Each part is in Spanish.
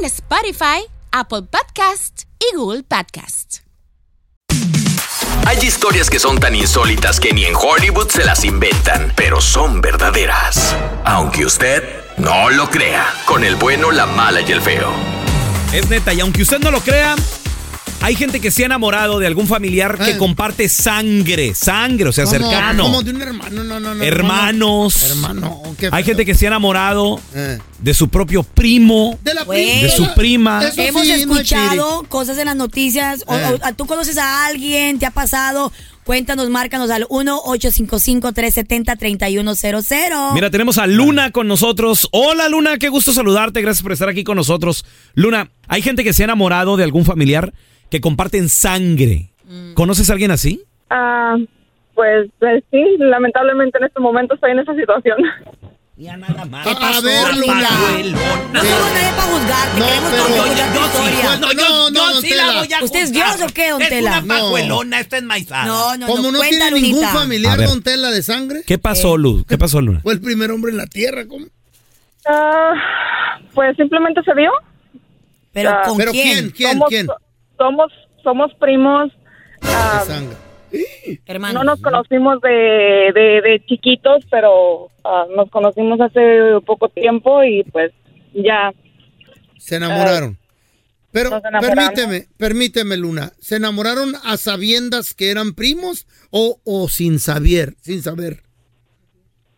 en Spotify, Apple Podcast y Google Podcast. Hay historias que son tan insólitas que ni en Hollywood se las inventan, pero son verdaderas. Aunque usted no lo crea, con el bueno, la mala y el feo. Es neta, y aunque usted no lo crea, hay gente que se ha enamorado de algún familiar que Eh. comparte sangre, sangre, o sea, ¿Cómo? cercano. Como de un hermano, no, no, no. Hermanos. Hermano, qué Hay gente que se ha enamorado Eh. de su propio primo, De la prima. de su prima. Eso Hemos sí, no hay escuchado cosas en las noticias. o- Eh. o- ¿Tú conoces a alguien? ¿Te ha pasado? Cuéntanos, márcanos al 1-855-370-3100. Mira, tenemos a Luna con nosotros. Hola Luna, qué gusto saludarte. Gracias por estar aquí con nosotros. Luna, hay gente que se ha enamorado de algún familiar que comparten sangre. Mm. ¿Conoces a alguien así? Ah, pues eh, sí, lamentablemente en este momento estoy en esa situación. Ya nada más. ¿Qué pasó, Luna? No somos nadie para juzgarte. No, Queremos pero- tu historia. No, no, no, don Tela. ¿Usted es Dios o qué, don Tela? No. esta es maizada. No, no, Como no, cuenta, tiene ningún Lunita. A familiar ver. don Tela de sangre, ¿Qué pasó, Luz? ¿Qué pasó, Luna? fue el primer hombre en la tierra, ¿cómo? Ah, pues simplemente se dio. ¿Pero Ah, con ¿Pero quién? quién? ¿Quién? ¿Quién? Somos, somos primos. ah, De sangre. Hermano. no nos conocimos de, de, de chiquitos, pero ah, nos conocimos hace poco tiempo y pues ya. Se enamoraron. Pero nos enamoramos. permíteme, permíteme, Luna. ¿Se enamoraron a sabiendas que eran primos o, o sin saber? Sin saber.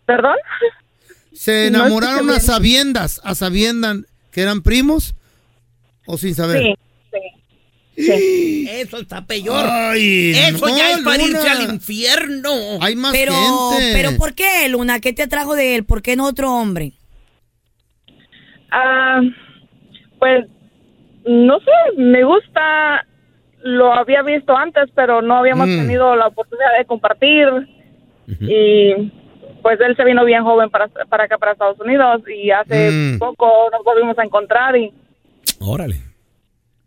¿Perdón? ¿Se enamoraron a bien. sabiendas, a sabiendas que eran primos o sin saber? Sí, sí. Eso está peor. Ay, Eso no, ya es para irse al infierno. Hay más Pero, gente. pero ¿por qué, Luna? ¿Qué te atrajo de él? ¿Por qué no otro hombre? Ah, pues no sé, me gusta, lo había visto antes, pero no habíamos Mm. tenido la oportunidad de compartir y pues él se vino bien joven para, para acá, para Estados Unidos y hace Mm. poco nos volvimos a encontrar y Órale.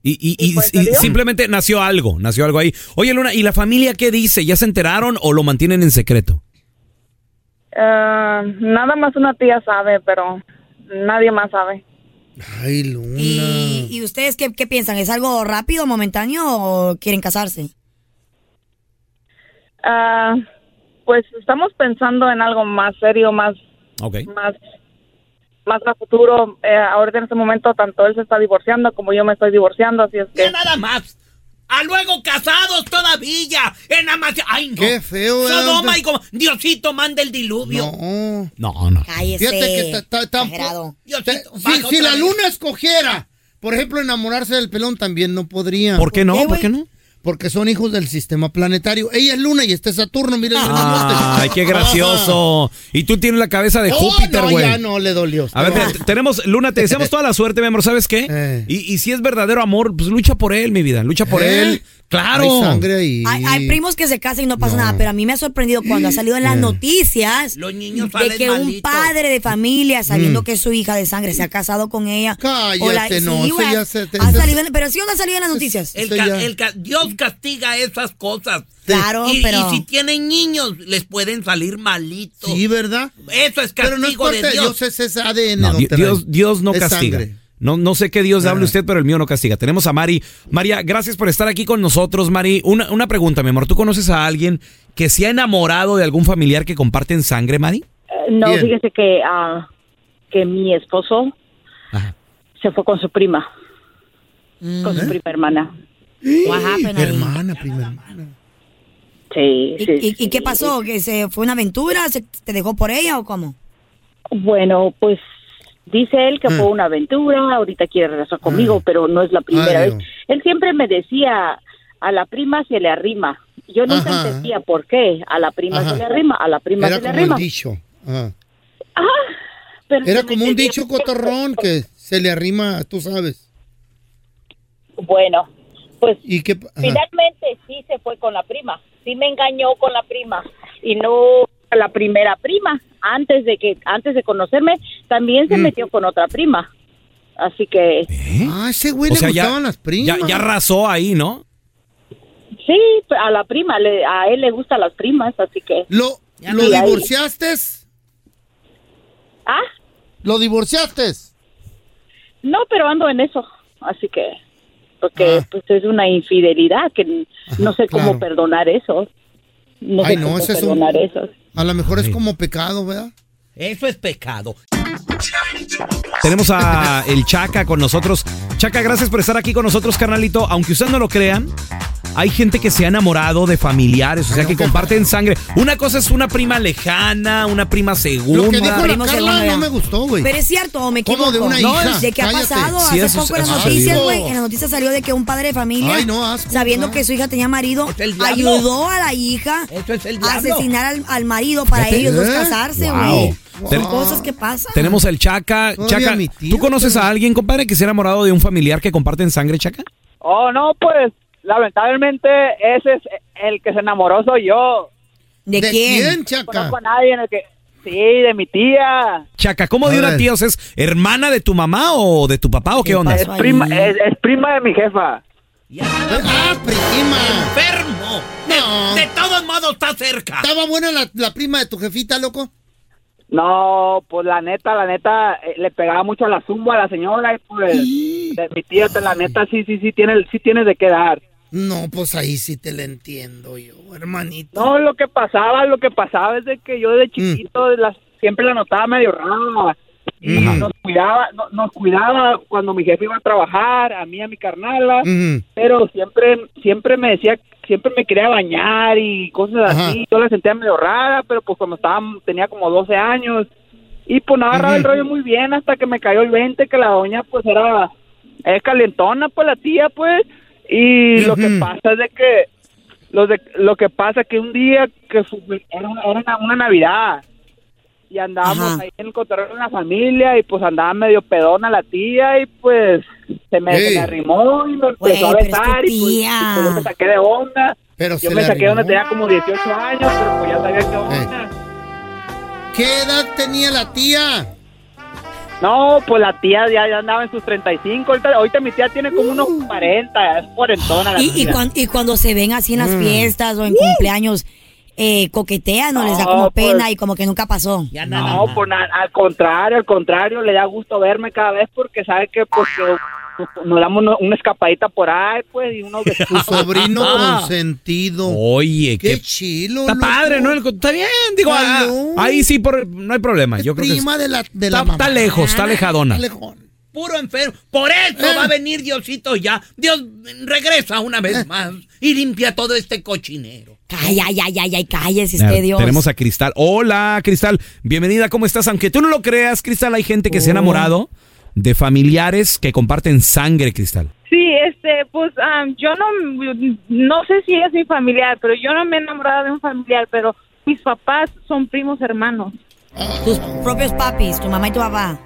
Y, y, y- ¿Y pues, simplemente nació algo, nació algo ahí. Oye, Luna, ¿y la familia qué dice? ¿Ya se enteraron o lo mantienen en secreto? ah, nada más una tía sabe, pero nadie más sabe. Ay, Luna. ¿Y, y ustedes qué, qué piensan? ¿Es algo rápido, momentáneo o quieren casarse? Ah, pues estamos pensando en algo más serio, más Ok. más más a futuro. Eh, ahorita en este momento tanto él se está divorciando como yo me estoy divorciando, así es que nada más. A luego casados todavía. En Amacia. Ay, no. Qué feo, ¿eh? Sodoma y como Diosito manda el diluvio. No. No, no. Cállese. Fíjate que. Diosito, Si, si la vez. luna escogiera, por ejemplo, enamorarse del pelón también no podría. ¿Por qué no? qué, ¿Por qué no? Porque son hijos del sistema planetario. Ella es luna y este es Saturno, mira el Ay, qué gracioso. Y tú tienes la cabeza de Oh, Júpiter, no, güey. ya no le dolió. A ver, te- tenemos, Luna, te deseamos toda la suerte, mi amor, ¿sabes qué? Eh. Y, y si es verdadero amor, pues lucha por él, mi vida, lucha por ¿Eh? él. Claro. Hay sangre ahí. Hay, hay primos que se casan y no pasa No. nada, pero a mí me ha sorprendido cuando ha salido en las Eh. noticias Los niños de que un padre de familia, sabiendo Mm. que es su hija de sangre, se ha casado con ella. Cállate, no, sí, eso güey, ya se te- ha se- salido en- pero sí o no ha salido en las noticias. El Eso ca- ya. el ca- Dios castiga esas cosas. Claro, y, pero... y si tienen niños, les pueden salir malitos. Sí, ¿verdad? Eso es Pero no es castigo parte de Dios. Dios, es ese ADN. No. Dios, Dios no Es castiga. sangre. No, no sé qué Dios Ah. hable usted, pero el mío no castiga. Tenemos a Mari. María, gracias por estar aquí con nosotros, Mari. Una, una pregunta, mi amor. ¿Tú conoces a alguien que se ha enamorado de algún familiar que comparten sangre, Mari? Eh, No, Bien. fíjese que, ah, que mi esposo Ajá. se fue con su prima, con ¿Eh? su prima hermana. What happened ahí? Hermana, prima hermana. Sí, ¿Y, sí. y- qué pasó? ¿Que se fue una aventura? ¿Se te dejó por ella o cómo? Bueno, pues dice él que Ah. fue una aventura, ahorita quiere regresar conmigo, Ay. pero no es la primera Ay, vez. Él siempre me decía, a la prima se le arrima. Yo nunca Ajá. entendía por qué. A la prima Ajá. se le arrima, a la prima Era se le como el arrima. dicho. Ajá. Pero Era como un dicho cotorrón que se le arrima, tú sabes. Bueno, pues finalmente sí se fue con la prima. Sí me engañó con la prima y no a la primera prima. Antes de que antes de conocerme también se Mm. metió con otra prima. Así que Ah, ese güey O le sea, ya, gustaban las primas. ya, ya arrasó ahí, ¿no? sí, a la prima, le- a él le gustan las primas, así que ¿Lo, ¿lo divorciaste? ah, ¿Lo divorciaste? no, pero ando en eso, así que porque Ah. pues es una infidelidad que no sé cómo claro. perdonar eso. No Ay, sé no, cómo ese es un- perdonar eso. A lo mejor es como pecado, ¿verdad? Eso es pecado. Tenemos a el Chaca con nosotros. Chaca, gracias por estar aquí con nosotros, carnalito. Aunque ustedes no lo crean, hay gente que se ha enamorado de familiares, o sea, no, que comparten sangre. Una cosa es una prima lejana, una prima Lo que dijo segunda. la Primo Carla no me gustó, güey. Pero es cierto, ¿o me ¿Cómo equivoco. de una no, hija? ¿de qué ha Cállate. pasado? Sí, Hace poco en las noticias, güey, en las noticias salió de que un padre de familia, Ay, no, asco, sabiendo no. que su hija tenía marido, ayudó a la hija es a asesinar al, al marido para ellos dos casarse, Wow. Son Wow. cosas que pasan. Tenemos al Chaca. Todavía Chaca, mi tío, ¿tú conoces pero- a alguien, compadre, que se ha enamorado de un familiar que comparten sangre, Chaca? Oh, no, pues lamentablemente ese es el que se enamoró soy yo. ¿De, ¿De quién? quién, No Chaca? conozco a nadie en el que... Sí, de mi tía. Chaca, ¿cómo de una tía? O sea, ¿es hermana de tu mamá o de tu papá o qué ¿Qué onda? Es prima, es, es prima de mi jefa. Ya. Ah, prima. Enfermo. De, de todos modos está cerca. ¿Estaba buena la, la prima de tu jefita, loco? No, pues la neta, la neta, eh, le pegaba mucho a la zumba a la señora y pues de mi tía, la neta, sí, sí, sí, tiene, sí tienes de qué dar. No, pues ahí sí te la entiendo yo, hermanito. No, lo que pasaba, lo que pasaba es de que yo de chiquito las- siempre la notaba medio rara. Y nos cuidaba, no- nos cuidaba cuando mi jefe iba a trabajar, a mí, a mi carnala, pero siempre, siempre me decía, siempre me quería bañar y cosas Ajá. así. Yo la sentía medio rara, pero pues cuando estaba, tenía como 12 años, y pues no agarraba el rollo muy bien hasta que me cayó el 20, que la doña pues era, es calentona, pues la tía, pues, y lo que pasa es de que lo, de, lo que pasa que un día que fu- era, una- era una, una Navidad y andábamos Ajá. ahí en el cotorreo en la familia y pues andaba medio pedona la tía y pues se me, se me arrimó y me empezó a besar y pues, y, pues, yo me saqué de onda. Pero Yo me saqué donde arrimó. tenía como 18 años, pero pues ya sabía qué onda. ¿Qué edad tenía la tía? No, pues la tía ya, ya andaba en sus 35. Ahorita, ahorita mi tía tiene como unos 40, es cuarentona la Y, y, tía. cuan- y cuando se ven así en las Mm. fiestas o en cumpleaños, eh, coquetean, ¿no? Les da como pues- pena y como que nunca pasó. Ya nada No, más. pues na- al contrario, al contrario, le da gusto verme cada vez porque sabe que pues que nos damos una, una escapadita por ahí, pues, y besitos. Tu sobrino Ah. consentido. Oye, Qué qué... chilo. Está loco. padre, ¿no? El- Está bien, digo, ah, ahí sí por, no hay problema. Yo creo que es- prima de la, de la está, mamá. está lejos, está lejadona. Está lejón. Puro enfermo. Por eso Eh. va a venir Diosito ya. Dios regresa una vez Eh. más y limpia todo este cochinero. Ay, ay, ay, ay, ay, cállese usted, Dios. Tenemos a Cristal. Hola, Cristal. Bienvenida, ¿cómo estás? Aunque tú no lo creas, Cristal, hay gente que se ha enamorado de familiares que comparten sangre, Cristal. Sí, este, pues am, yo no, no sé si es mi familiar, pero yo no me he enamorado de un familiar, pero mis papás son primos hermanos. Tus propios papis, tu mamá y tu papá.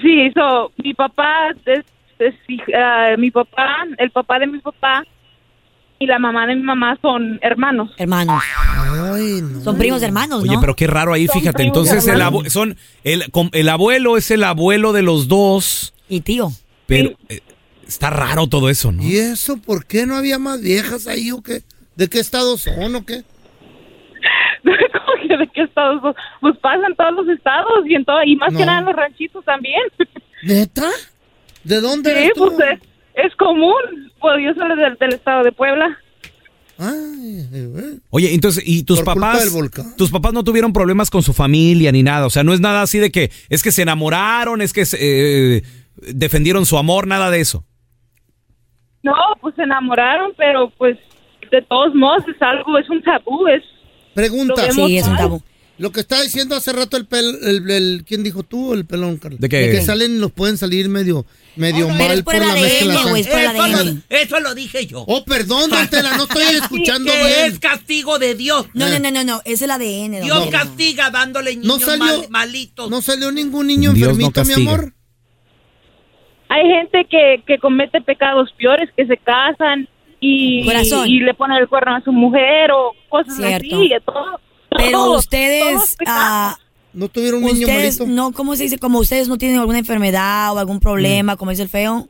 Sí, so, mi papá es, es ah, mi papá, el papá de mi papá y la mamá de mi mamá son hermanos. Hermanos. Ay, no. Son primos hermanos, Oye, pero qué raro ahí, Son fíjate. Entonces, el, abu- son el, el abuelo es el abuelo de los dos, Y tío. pero eh, está raro todo eso, ¿no? ¿Y eso por qué no había más viejas ahí o qué? ¿De qué estado son o qué? ¿Cómo que de qué estados? Pues, pues pasan en todos los estados y en todo, y más No. que nada en los ranchitos también. ¿Neta? ¿De dónde Sí, eres tú? pues es, es común. Pues yo soy del, del estado de Puebla. Ay, eh, Oye, entonces, ¿y tus Por papás? Tus papás no tuvieron problemas con su familia ni nada. O sea, no es nada así de que es que se enamoraron, es que se, eh, defendieron su amor, nada de eso. No, pues se enamoraron, pero pues de todos modos es algo, es un tabú, es... Pregunta. Sí, es un tabú. Lo que estaba diciendo hace rato el pel, el, el- ¿quién dijo tú el pelón, Carlos? ¿De qué? que salen, los pueden salir medio, medio Pero mal es por por la mezcla. Güey, es Eso lo, eso lo dije yo. Oh, perdón, don Tela, no estoy escuchando que bien. es castigo de Dios. No, no, no, no, no, es el ADN. Dios Tela. castiga dándole No niños salió- mal- malitos. No salió ningún niño Dios no enfermito, mi amor. Hay gente que, que comete pecados peores, que se casan y, Corazón. y le ponen el cuerno a su mujer o cosas Cierto. así, todo. Pero todo, ustedes, ah, No tuvieron un niño ustedes malito. no, ¿cómo se dice? Como ustedes no tienen alguna enfermedad o algún problema, como dice el feo.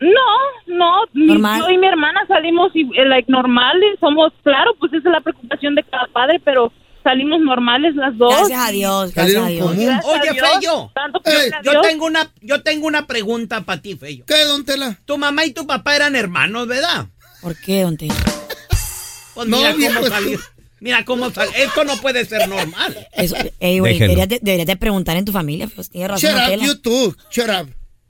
No, no, mi- Normal. yo y mi hermana salimos y, eh, like, normales, somos, claro, pues esa es la preocupación de cada padre, pero salimos normales las dos. Gracias a Dios, gracias a Dios. común. Gracias a Oye, Dios, Feyo. a Yo Dios. tengo una, yo tengo una pregunta para ti, Feyo. ¿Qué, don Tela? Tu mamá y tu papá eran hermanos, ¿verdad? ¿Por qué, don Tela? Pues No, mira cómo salió. Mira cómo salió. Esto no puede ser normal. Eso, ey, güey, deberías de, deberías de preguntar en tu familia, pues tienes razón, Shut up, Tela. you too. Shut up.